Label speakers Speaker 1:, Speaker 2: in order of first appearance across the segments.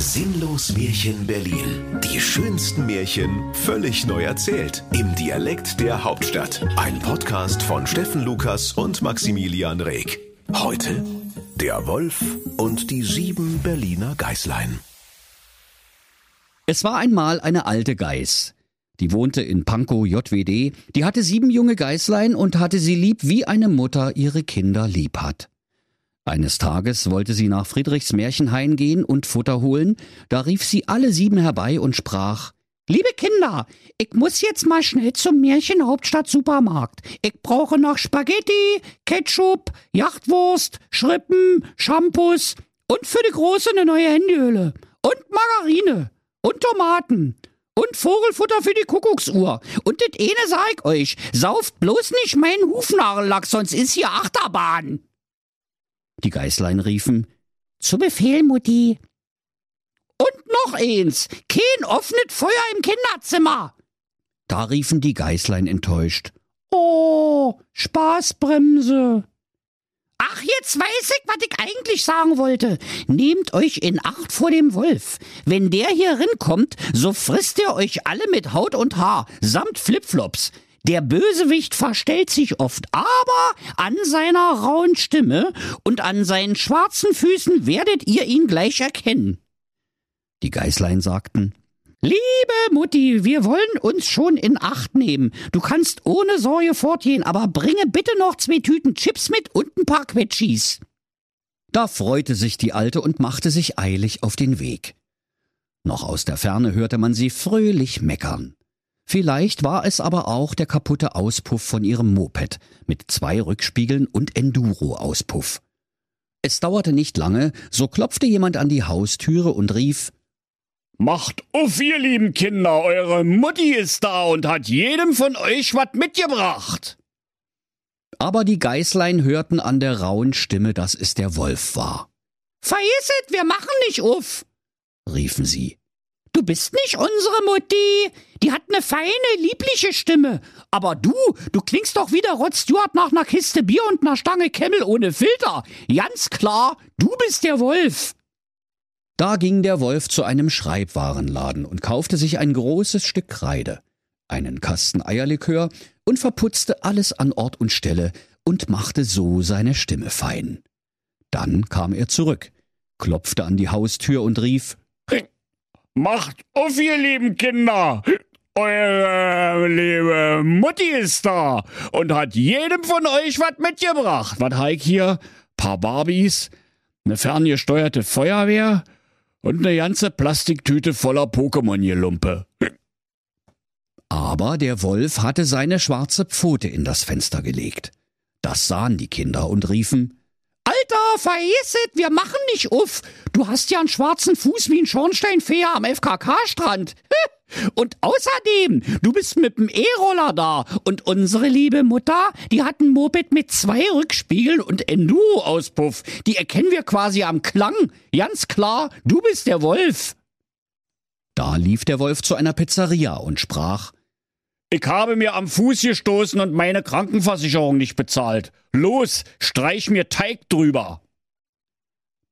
Speaker 1: Sinnlos Märchen Berlin. Die schönsten Märchen völlig neu erzählt. Im Dialekt der Hauptstadt. Ein Podcast von Steffen Lukas und Maximilian Reg. Heute der Wolf und die sieben Berliner Geißlein.
Speaker 2: Es war einmal eine alte Geiß. Die wohnte in Pankow JWD. Die hatte sieben junge Geißlein und hatte sie lieb, wie eine Mutter ihre Kinder lieb hat. Eines Tages wollte sie nach Friedrichs Märchenhain gehen und Futter holen, da rief sie alle sieben herbei und sprach Liebe Kinder, ich muss jetzt mal schnell zum Märchenhauptstadt Supermarkt. Ich brauche noch Spaghetti, Ketchup, Jachtwurst, Schrippen, Shampoos und für die Große eine neue Handyhülle und Margarine und Tomaten und Vogelfutter für die Kuckucksuhr. Und das eine sag ich euch, sauft bloß nicht meinen Hufnagellack, sonst ist hier Achterbahn. Die Geißlein riefen, Zu Befehl, Mutti. Und noch eins, kein offnet Feuer im Kinderzimmer. Da riefen die Geißlein enttäuscht, Oh, Spaßbremse. Ach, jetzt weiß ich, was ich eigentlich sagen wollte. Nehmt euch in Acht vor dem Wolf. Wenn der hier rinkommt, so frisst er euch alle mit Haut und Haar, samt Flipflops. Der Bösewicht verstellt sich oft, aber an seiner rauen Stimme und an seinen schwarzen Füßen werdet ihr ihn gleich erkennen. Die Geißlein sagten, Liebe Mutti, wir wollen uns schon in Acht nehmen. Du kannst ohne Sorge fortgehen, aber bringe bitte noch zwei Tüten Chips mit und ein paar Quetschis. Da freute sich die Alte und machte sich eilig auf den Weg. Noch aus der Ferne hörte man sie fröhlich meckern. Vielleicht war es aber auch der kaputte Auspuff von ihrem Moped mit zwei Rückspiegeln und Enduro-Auspuff. Es dauerte nicht lange, so klopfte jemand an die Haustüre und rief Macht auf, ihr lieben Kinder, eure Mutti ist da und hat jedem von euch was mitgebracht. Aber die Geißlein hörten an der rauen Stimme, dass es der Wolf war. Vergisset, wir machen nicht auf, riefen sie. Du bist nicht unsere Mutti. Die hat ne feine, liebliche Stimme. Aber du, du klingst doch wieder Rod Stewart nach ner Kiste Bier und ner Stange Kemmel ohne Filter. Ganz klar, du bist der Wolf. Da ging der Wolf zu einem Schreibwarenladen und kaufte sich ein großes Stück Kreide, einen Kasten Eierlikör und verputzte alles an Ort und Stelle und machte so seine Stimme fein. Dann kam er zurück, klopfte an die Haustür und rief Macht auf, ihr lieben Kinder! Eure liebe Mutti ist da und hat jedem von euch was mitgebracht. Was heik hier? Paar Barbies, ne ferngesteuerte Feuerwehr und ne ganze Plastiktüte voller Pokémon-Gelumpe. Aber der Wolf hatte seine schwarze Pfote in das Fenster gelegt. Das sahen die Kinder und riefen Alter, vergesset, wir machen nicht uff. Du hast ja einen schwarzen Fuß wie ein Schornsteinfeger am FKK-Strand. Und außerdem, du bist mit dem E-Roller da und unsere liebe Mutter, die hat ein Moped mit zwei Rückspiegeln und Enduro-Auspuff. Die erkennen wir quasi am Klang. Ganz klar, du bist der Wolf. Da lief der Wolf zu einer Pizzeria und sprach, ich habe mir am Fuß gestoßen und meine Krankenversicherung nicht bezahlt. Los, streich mir Teig drüber.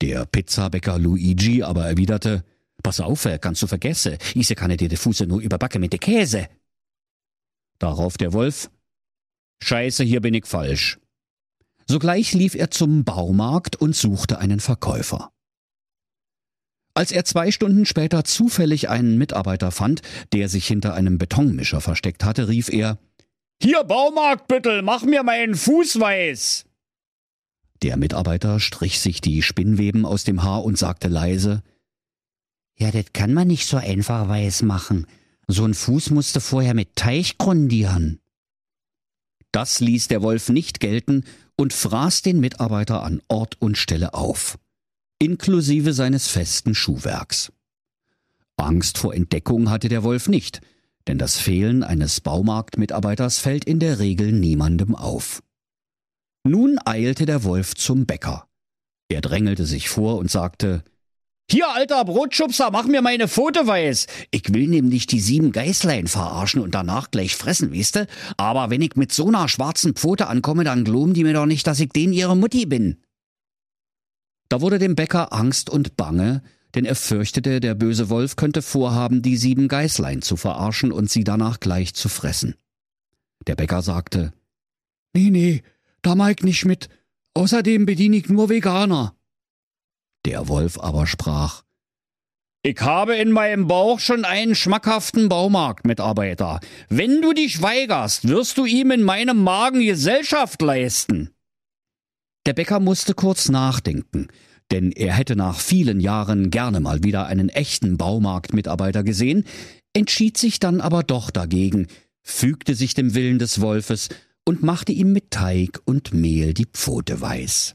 Speaker 2: Der Pizzabäcker Luigi aber erwiderte, Pass auf, kannst du vergessen, ich kann dir die Fuße nur überbacken mit de Käse. Darauf der Wolf, Scheiße, hier bin ich falsch. Sogleich lief er zum Baumarkt und suchte einen Verkäufer. Als er zwei Stunden später zufällig einen Mitarbeiter fand, der sich hinter einem Betonmischer versteckt hatte, rief er Hier, Baumarktbüttel, mach mir meinen Fuß weiß. Der Mitarbeiter strich sich die Spinnweben aus dem Haar und sagte leise Ja, das kann man nicht so einfach weiß machen. So ein Fuß musste vorher mit Teich grundieren. Das ließ der Wolf nicht gelten und fraß den Mitarbeiter an Ort und Stelle auf inklusive seines festen Schuhwerks. Angst vor Entdeckung hatte der Wolf nicht, denn das Fehlen eines Baumarktmitarbeiters fällt in der Regel niemandem auf. Nun eilte der Wolf zum Bäcker. Er drängelte sich vor und sagte Hier, alter Brotschubser, mach mir meine Pfote weiß. Ich will nämlich die sieben Geißlein verarschen und danach gleich fressen, weißt Aber wenn ich mit so einer schwarzen Pfote ankomme, dann glauben die mir doch nicht, dass ich denen ihre Mutti bin. Da wurde dem Bäcker Angst und Bange, denn er fürchtete, der böse Wolf könnte vorhaben, die sieben Geißlein zu verarschen und sie danach gleich zu fressen. Der Bäcker sagte, Nee, nee, da mag ich nicht mit. Außerdem bediene ich nur Veganer. Der Wolf aber sprach, ich habe in meinem Bauch schon einen schmackhaften Baumarktmitarbeiter. Wenn du dich weigerst, wirst du ihm in meinem Magen Gesellschaft leisten. Der Bäcker musste kurz nachdenken, denn er hätte nach vielen Jahren gerne mal wieder einen echten Baumarktmitarbeiter gesehen, entschied sich dann aber doch dagegen, fügte sich dem Willen des Wolfes und machte ihm mit Teig und Mehl die Pfote weiß.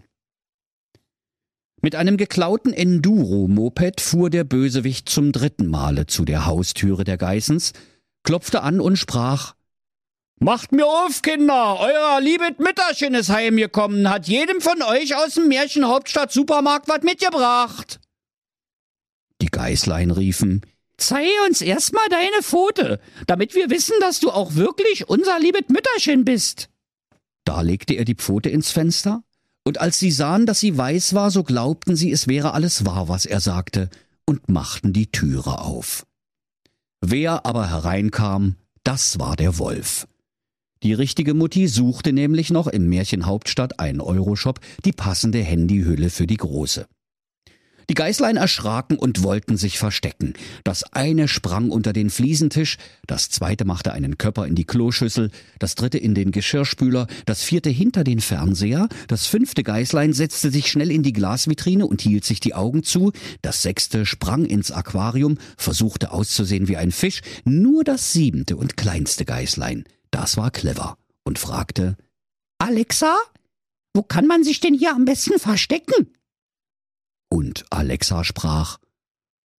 Speaker 2: Mit einem geklauten Enduro-Moped fuhr der Bösewicht zum dritten Male zu der Haustüre der Geißens, klopfte an und sprach Macht mir auf, Kinder! Euer liebet Mütterchen ist heimgekommen, hat jedem von euch aus dem Märchenhauptstadt Supermarkt was mitgebracht. Die Geißlein riefen Zeih uns erstmal deine Pfote, damit wir wissen, dass du auch wirklich unser liebet Mütterchen bist. Da legte er die Pfote ins Fenster, und als sie sahen, dass sie weiß war, so glaubten sie, es wäre alles wahr, was er sagte, und machten die Türe auf. Wer aber hereinkam, das war der Wolf. Die richtige Mutti suchte nämlich noch im Märchenhauptstadt ein Euroshop die passende Handyhülle für die Große. Die Geißlein erschraken und wollten sich verstecken. Das eine sprang unter den Fliesentisch, das zweite machte einen Körper in die Kloschüssel, das dritte in den Geschirrspüler, das vierte hinter den Fernseher, das fünfte Geißlein setzte sich schnell in die Glasvitrine und hielt sich die Augen zu, das sechste sprang ins Aquarium, versuchte auszusehen wie ein Fisch, nur das siebente und kleinste Geißlein, das war clever und fragte Alexa, wo kann man sich denn hier am besten verstecken? Und Alexa sprach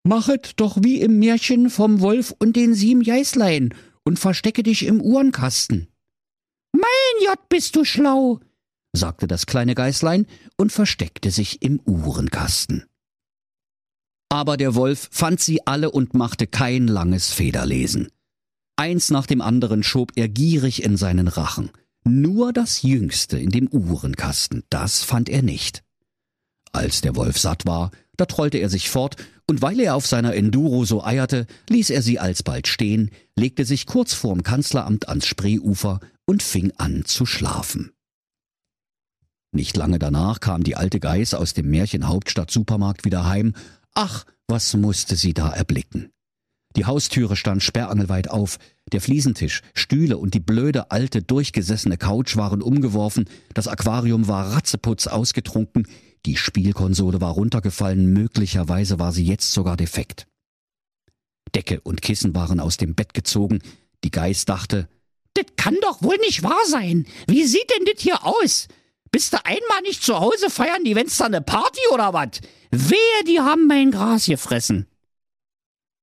Speaker 2: Machet doch wie im Märchen vom Wolf und den sieben Geißlein und verstecke dich im Uhrenkasten. Mein Jott, bist du schlau, sagte das kleine Geißlein und versteckte sich im Uhrenkasten. Aber der Wolf fand sie alle und machte kein langes Federlesen. Eins nach dem anderen schob er gierig in seinen Rachen. Nur das Jüngste in dem Uhrenkasten, das fand er nicht. Als der Wolf satt war, da trollte er sich fort, und weil er auf seiner Enduro so eierte, ließ er sie alsbald stehen, legte sich kurz vorm Kanzleramt ans Spreeufer und fing an zu schlafen. Nicht lange danach kam die alte Geiß aus dem Märchenhauptstadt Supermarkt wieder heim. Ach, was musste sie da erblicken? Die Haustüre stand sperrangelweit auf, der Fliesentisch, Stühle und die blöde alte durchgesessene Couch waren umgeworfen, das Aquarium war ratzeputz ausgetrunken, die Spielkonsole war runtergefallen, möglicherweise war sie jetzt sogar defekt. Decke und Kissen waren aus dem Bett gezogen. Die Geiß dachte, das kann doch wohl nicht wahr sein. Wie sieht denn das hier aus? Bist du einmal nicht zu Hause, feiern die Wenn's da ne Party oder wat? Wehe, die haben mein Gras gefressen.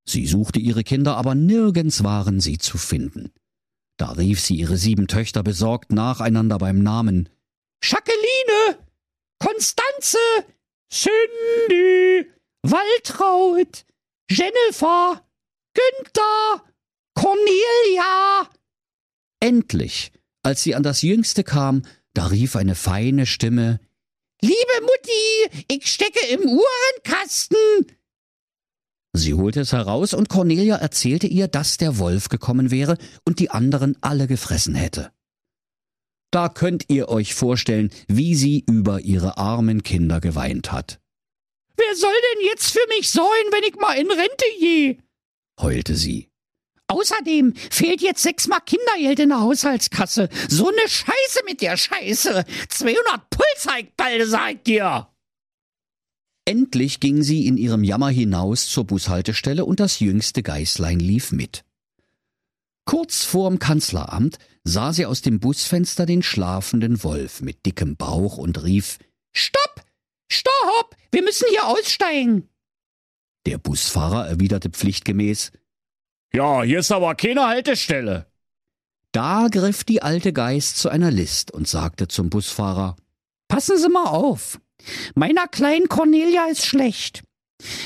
Speaker 2: Sie suchte ihre Kinder, aber nirgends waren sie zu finden. Da rief sie ihre sieben Töchter besorgt nacheinander beim Namen. Jacqueline! Konstanze, Cindy, Waltraud, Jennifer, Günther, Cornelia. Endlich, als sie an das Jüngste kam, da rief eine feine Stimme Liebe Mutti, ich stecke im Uhrenkasten. Sie holte es heraus und Cornelia erzählte ihr, dass der Wolf gekommen wäre und die anderen alle gefressen hätte. Da könnt ihr euch vorstellen, wie sie über ihre armen Kinder geweint hat. Wer soll denn jetzt für mich sorgen, wenn ich mal in Rente gehe? heulte sie. Außerdem fehlt jetzt sechsmal Kindergeld in der Haushaltskasse. So ne Scheiße mit der Scheiße. 200 Pulseigbälde, sagt ihr. Endlich ging sie in ihrem Jammer hinaus zur Bushaltestelle und das jüngste Geißlein lief mit. Kurz vorm Kanzleramt sah sie aus dem Busfenster den schlafenden Wolf mit dickem Bauch und rief Stopp. Stopp. Wir müssen hier aussteigen. Der Busfahrer erwiderte pflichtgemäß Ja, hier ist aber keine Haltestelle. Da griff die alte Geist zu einer List und sagte zum Busfahrer Passen Sie mal auf. Meiner kleinen Cornelia ist schlecht.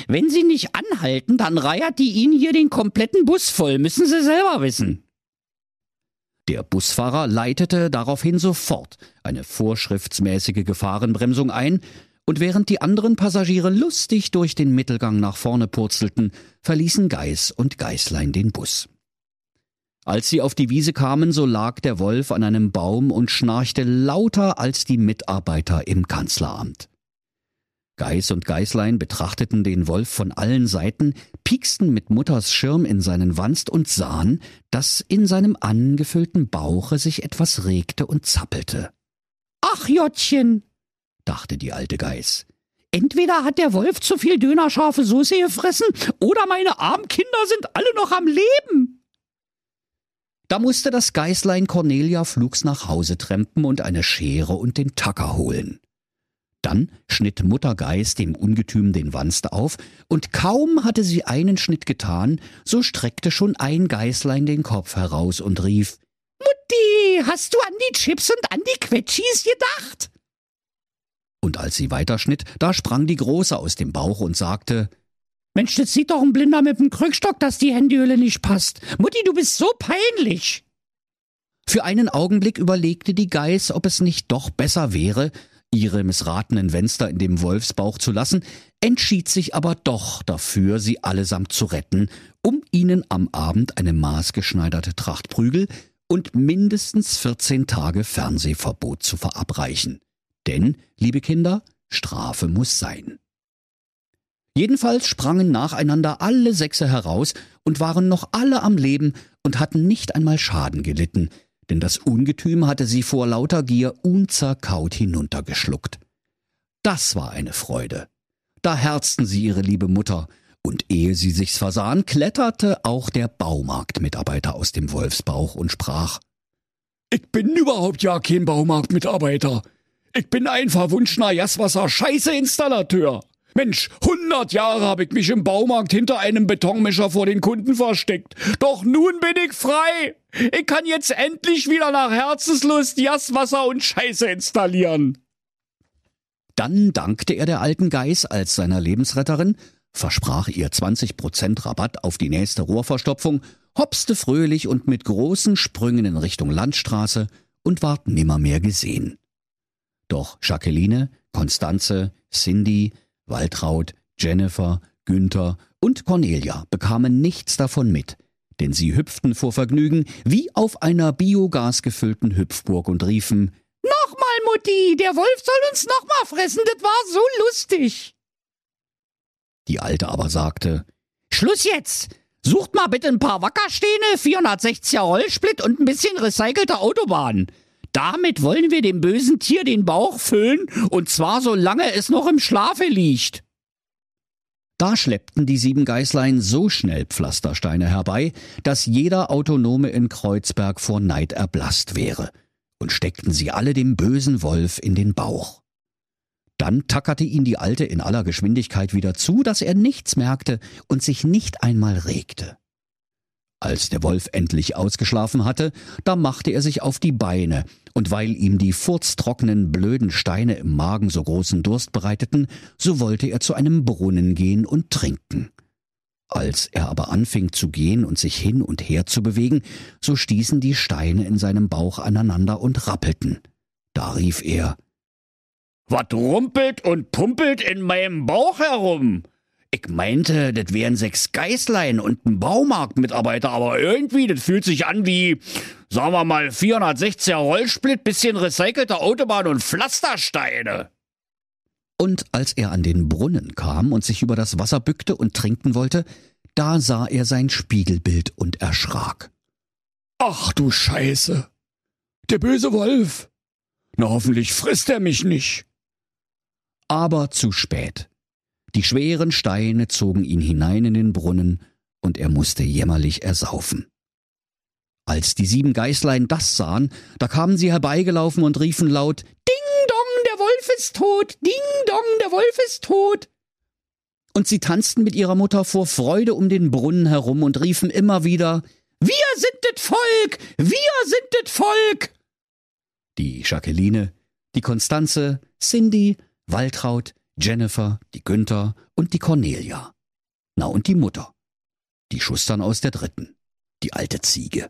Speaker 2: Wenn Sie nicht anhalten, dann reiert die Ihnen hier den kompletten Bus voll, müssen Sie selber wissen. Der Busfahrer leitete daraufhin sofort eine vorschriftsmäßige Gefahrenbremsung ein, und während die anderen Passagiere lustig durch den Mittelgang nach vorne purzelten, verließen Geiß und Geißlein den Bus. Als sie auf die Wiese kamen, so lag der Wolf an einem Baum und schnarchte lauter als die Mitarbeiter im Kanzleramt. Geiß und Geißlein betrachteten den Wolf von allen Seiten, pieksten mit Mutters Schirm in seinen Wanst und sahen, dass in seinem angefüllten Bauche sich etwas regte und zappelte.
Speaker 3: Ach, Jottchen, dachte die alte Geiß. Entweder hat der Wolf zu viel dönerscharfe Soße gefressen, oder meine armen Kinder sind alle noch am Leben.
Speaker 2: Da musste das Geißlein Cornelia flugs nach Hause trempen und eine Schere und den Tacker holen. Dann schnitt Mutter Geiß dem Ungetüm den Wanst auf, und kaum hatte sie einen Schnitt getan, so streckte schon ein Geißlein den Kopf heraus und rief
Speaker 3: Mutti, hast du an die Chips und an die Quetschis gedacht?
Speaker 2: Und als sie weiterschnitt, da sprang die Große aus dem Bauch und sagte
Speaker 3: Mensch, das sieht doch ein Blinder mit dem Krückstock, dass die Handyhülle nicht passt. Mutti, du bist so peinlich.
Speaker 2: Für einen Augenblick überlegte die Geiß, ob es nicht doch besser wäre, ihre missratenen Wenster in dem Wolfsbauch zu lassen, entschied sich aber doch dafür, sie allesamt zu retten, um ihnen am Abend eine maßgeschneiderte Tracht Prügel und mindestens 14 Tage Fernsehverbot zu verabreichen. Denn, liebe Kinder, Strafe muss sein. Jedenfalls sprangen nacheinander alle Sechse heraus und waren noch alle am Leben und hatten nicht einmal Schaden gelitten, denn das Ungetüm hatte sie vor lauter Gier unzerkaut hinuntergeschluckt. Das war eine Freude. Da herzten sie ihre liebe Mutter, und ehe sie sich's versahen, kletterte auch der Baumarktmitarbeiter aus dem Wolfsbauch und sprach
Speaker 4: Ich bin überhaupt ja kein Baumarktmitarbeiter. Ich bin ein verwunschener Jaswasser Scheiße-Installateur. Mensch, hundert Jahre habe ich mich im Baumarkt hinter einem Betonmischer vor den Kunden versteckt. Doch nun bin ich frei. Ich kann jetzt endlich wieder nach Herzenslust Jaswasser und Scheiße installieren.
Speaker 2: Dann dankte er der alten Geiß als seiner Lebensretterin, versprach ihr 20% Rabatt auf die nächste Rohrverstopfung, hopste fröhlich und mit großen Sprüngen in Richtung Landstraße und ward nimmermehr gesehen. Doch Jacqueline, Constanze, Cindy, Waltraud, Jennifer, Günther und Cornelia bekamen nichts davon mit, denn sie hüpften vor Vergnügen wie auf einer biogasgefüllten Hüpfburg und riefen
Speaker 3: Nochmal, Mutti, der Wolf soll uns nochmal fressen, das war so lustig.
Speaker 2: Die Alte aber sagte
Speaker 3: Schluss jetzt! Sucht mal bitte ein paar Wackerstähne, 460er Rollsplit und ein bisschen recycelte Autobahn. Damit wollen wir dem bösen Tier den Bauch füllen, und zwar solange es noch im Schlafe liegt.
Speaker 2: Da schleppten die sieben Geißlein so schnell Pflastersteine herbei, dass jeder Autonome in Kreuzberg vor Neid erblasst wäre, und steckten sie alle dem bösen Wolf in den Bauch. Dann tackerte ihn die Alte in aller Geschwindigkeit wieder zu, dass er nichts merkte und sich nicht einmal regte. Als der Wolf endlich ausgeschlafen hatte, da machte er sich auf die Beine, und weil ihm die furztrockenen, blöden Steine im Magen so großen Durst bereiteten, so wollte er zu einem Brunnen gehen und trinken. Als er aber anfing zu gehen und sich hin und her zu bewegen, so stießen die Steine in seinem Bauch aneinander und rappelten. Da rief er
Speaker 4: Was rumpelt und pumpelt in meinem Bauch herum?
Speaker 2: Ich meinte, das wären sechs Geißlein und ein Baumarktmitarbeiter, aber irgendwie, das fühlt sich an wie, sagen wir mal, 460er Rollsplit, bisschen recycelte Autobahn und Pflastersteine. Und als er an den Brunnen kam und sich über das Wasser bückte und trinken wollte, da sah er sein Spiegelbild und erschrak.
Speaker 4: Ach du Scheiße. Der böse Wolf. Na hoffentlich frisst er mich nicht.
Speaker 2: Aber zu spät. Die schweren Steine zogen ihn hinein in den Brunnen, und er musste jämmerlich ersaufen. Als die sieben Geißlein das sahen, da kamen sie herbeigelaufen und riefen laut
Speaker 3: Ding dong, der Wolf ist tot. Ding dong, der Wolf ist tot.
Speaker 2: Und sie tanzten mit ihrer Mutter vor Freude um den Brunnen herum und riefen immer wieder
Speaker 3: Wir sind det Volk. Wir sind det Volk.
Speaker 2: Die Jacqueline, die Konstanze, Cindy, Waltraud, Jennifer, die Günther und die Cornelia. Na und die Mutter. Die Schustern aus der dritten. Die alte Ziege.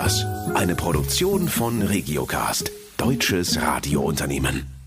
Speaker 1: Eine Produktion von Regiocast, deutsches Radiounternehmen.